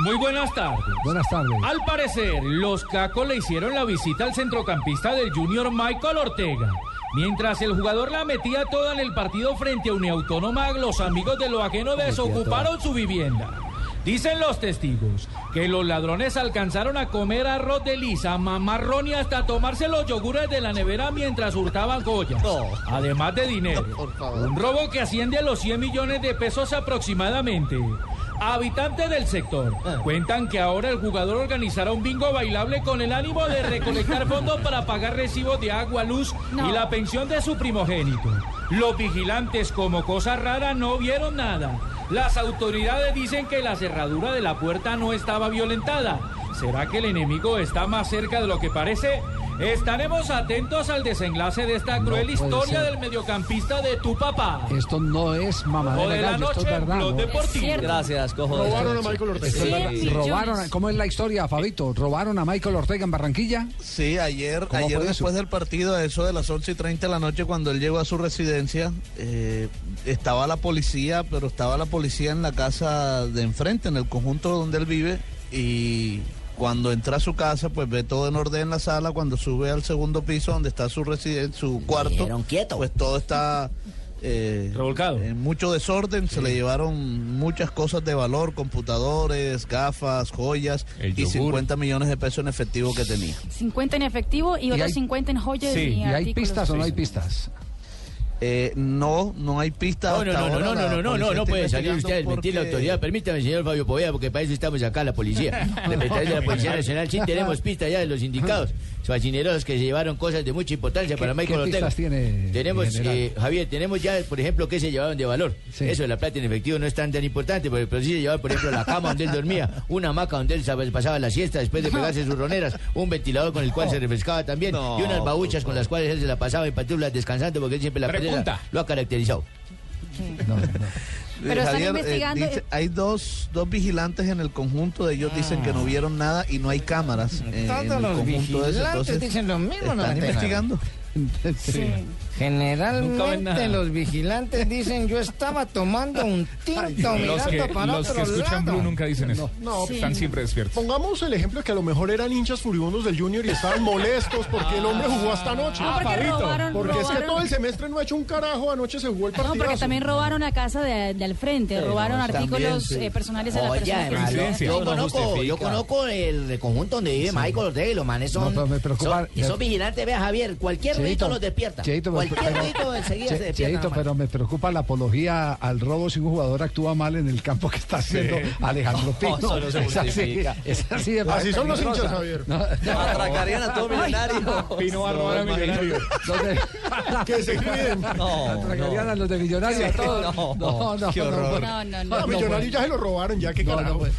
Muy buenas tardes. Buenas tardes. Al parecer, los cacos le hicieron la visita al centrocampista del Junior Michael Ortega. Mientras el jugador la metía toda en el partido frente a Uniautónoma, los amigos de lo ajeno desocuparon su vivienda. Dicen los testigos que los ladrones alcanzaron a comer arroz de lisa, mamarrón y hasta tomarse los yogures de la nevera mientras hurtaban joyas. Además de dinero. Un robo que asciende a los 100 millones de pesos aproximadamente. Habitantes del sector cuentan que ahora el jugador organizará un bingo bailable con el ánimo de recolectar fondos para pagar recibos de agua, luz y la pensión de su primogénito. Los vigilantes, como cosa rara, no vieron nada. Las autoridades dicen que la cerradura de la puerta no estaba violentada. ¿Será que el enemigo está más cerca de lo que parece? Estaremos atentos al desenlace de esta cruel historia ser. del mediocampista de tu papá. Esto no es O mamadera de la gallo, esto noche, es verdad. Gracias, cojo. Robaron a Michael Ortega. Sí, Robaron. ¿Cómo es la historia, Fabito? ¿Robaron a Michael Ortega en Barranquilla? Sí, ayer, ¿Cómo ayer fue después eso? del partido, a eso de las 11 y 30 de la noche, cuando él llegó a su residencia, eh, estaba la policía, pero estaba la policía en la casa de enfrente, en el conjunto donde él vive, y cuando entra a su casa, pues ve todo en orden en la sala, cuando sube al segundo piso, donde está su residencia, su cuarto, quieto. pues todo está... eh, Revolcado. En mucho desorden, se le llevaron muchas cosas de valor, computadores, gafas, joyas y yogur. 50 millones de pesos en efectivo que tenía. 50 en efectivo y, Y otros hay- 50 en joyas Sí, y, ¿Y hay pistas o no hay pistas? Eh, no, no hay pista. No, no, hasta no, no, ahora. no, no, no, no, no puede salir usted a mentir la porque- autoridad. Permítame, señor Fabio Poveda, porque para eso estamos acá, la policía. Representantes de la Policía Nacional, sí tenemos pistas ya de los indicados. Facineros que se llevaron cosas de mucha importancia para ¿Qué- Michael qué Ortega. pistas tiene, Tenemos, general? eh, Javier, tenemos ya, por ejemplo, que se llevaron de valor. Sí. Eso de la plata en efectivo no es tan tan importante, pero, pero sí se llevaban, por ejemplo, la cama donde él dormía, una hamaca donde él sab- pasaba la siesta después de pegarse sus roneras, un ventilador con el cual se refrescaba también, No, y unas babuchas con las cuales él se la pasaba en pantuflas descansando, porque él siempre la Lo ha caracterizado. No, no. Pero están Javier, eh, investigando- dice- hay dos, dos vigilantes en el conjunto, ellos dicen que no vieron nada y no hay cámaras en, en el Todos los conjunto ese. vigilantes Entonces, dicen lo mismo, no están me investigando. Sí. Generalmente los vigilantes dicen yo estaba tomando un tinto mirando Los que, para los otro que escuchan lado. Blue nunca dicen eso. No, Sí. Están siempre despiertos. Pongamos el ejemplo de que a lo mejor eran hinchas furibundos del Junior y estaban molestos porque el hombre jugó hasta anoche. No, porque robaron, Porque es que robaron- todo el semestre no ha hecho un carajo, anoche se jugó el No, partido. porque también robaron la casa de, de al frente, robaron artículos eh, personales de la persona además, yo- No conozco, justifica. yo conozco el conjunto donde vive Michael Ortega y los manes son, No, pero me preocupa- son- esos vigilantes, vea Javier, cualquier Cheito, los despierta. Cheito, pero- cualquier pero- enseguida Che- se despierta. Cheito, pero me preocupa la apología al robo si un jugador actúa mal en el campo que está haciendo Alejandro Pino. no se es así, es así, de Así son los hinchas, Javier. No, no, Atracarían a todo millonario. Pino va a robar a Millonario. Que se cuiden. Atracarían a los de Millonarios a todos. No, no, Qué no, horror. No, no, no. A Millonario ya se lo robaron, ya que no, no, carajo. pues.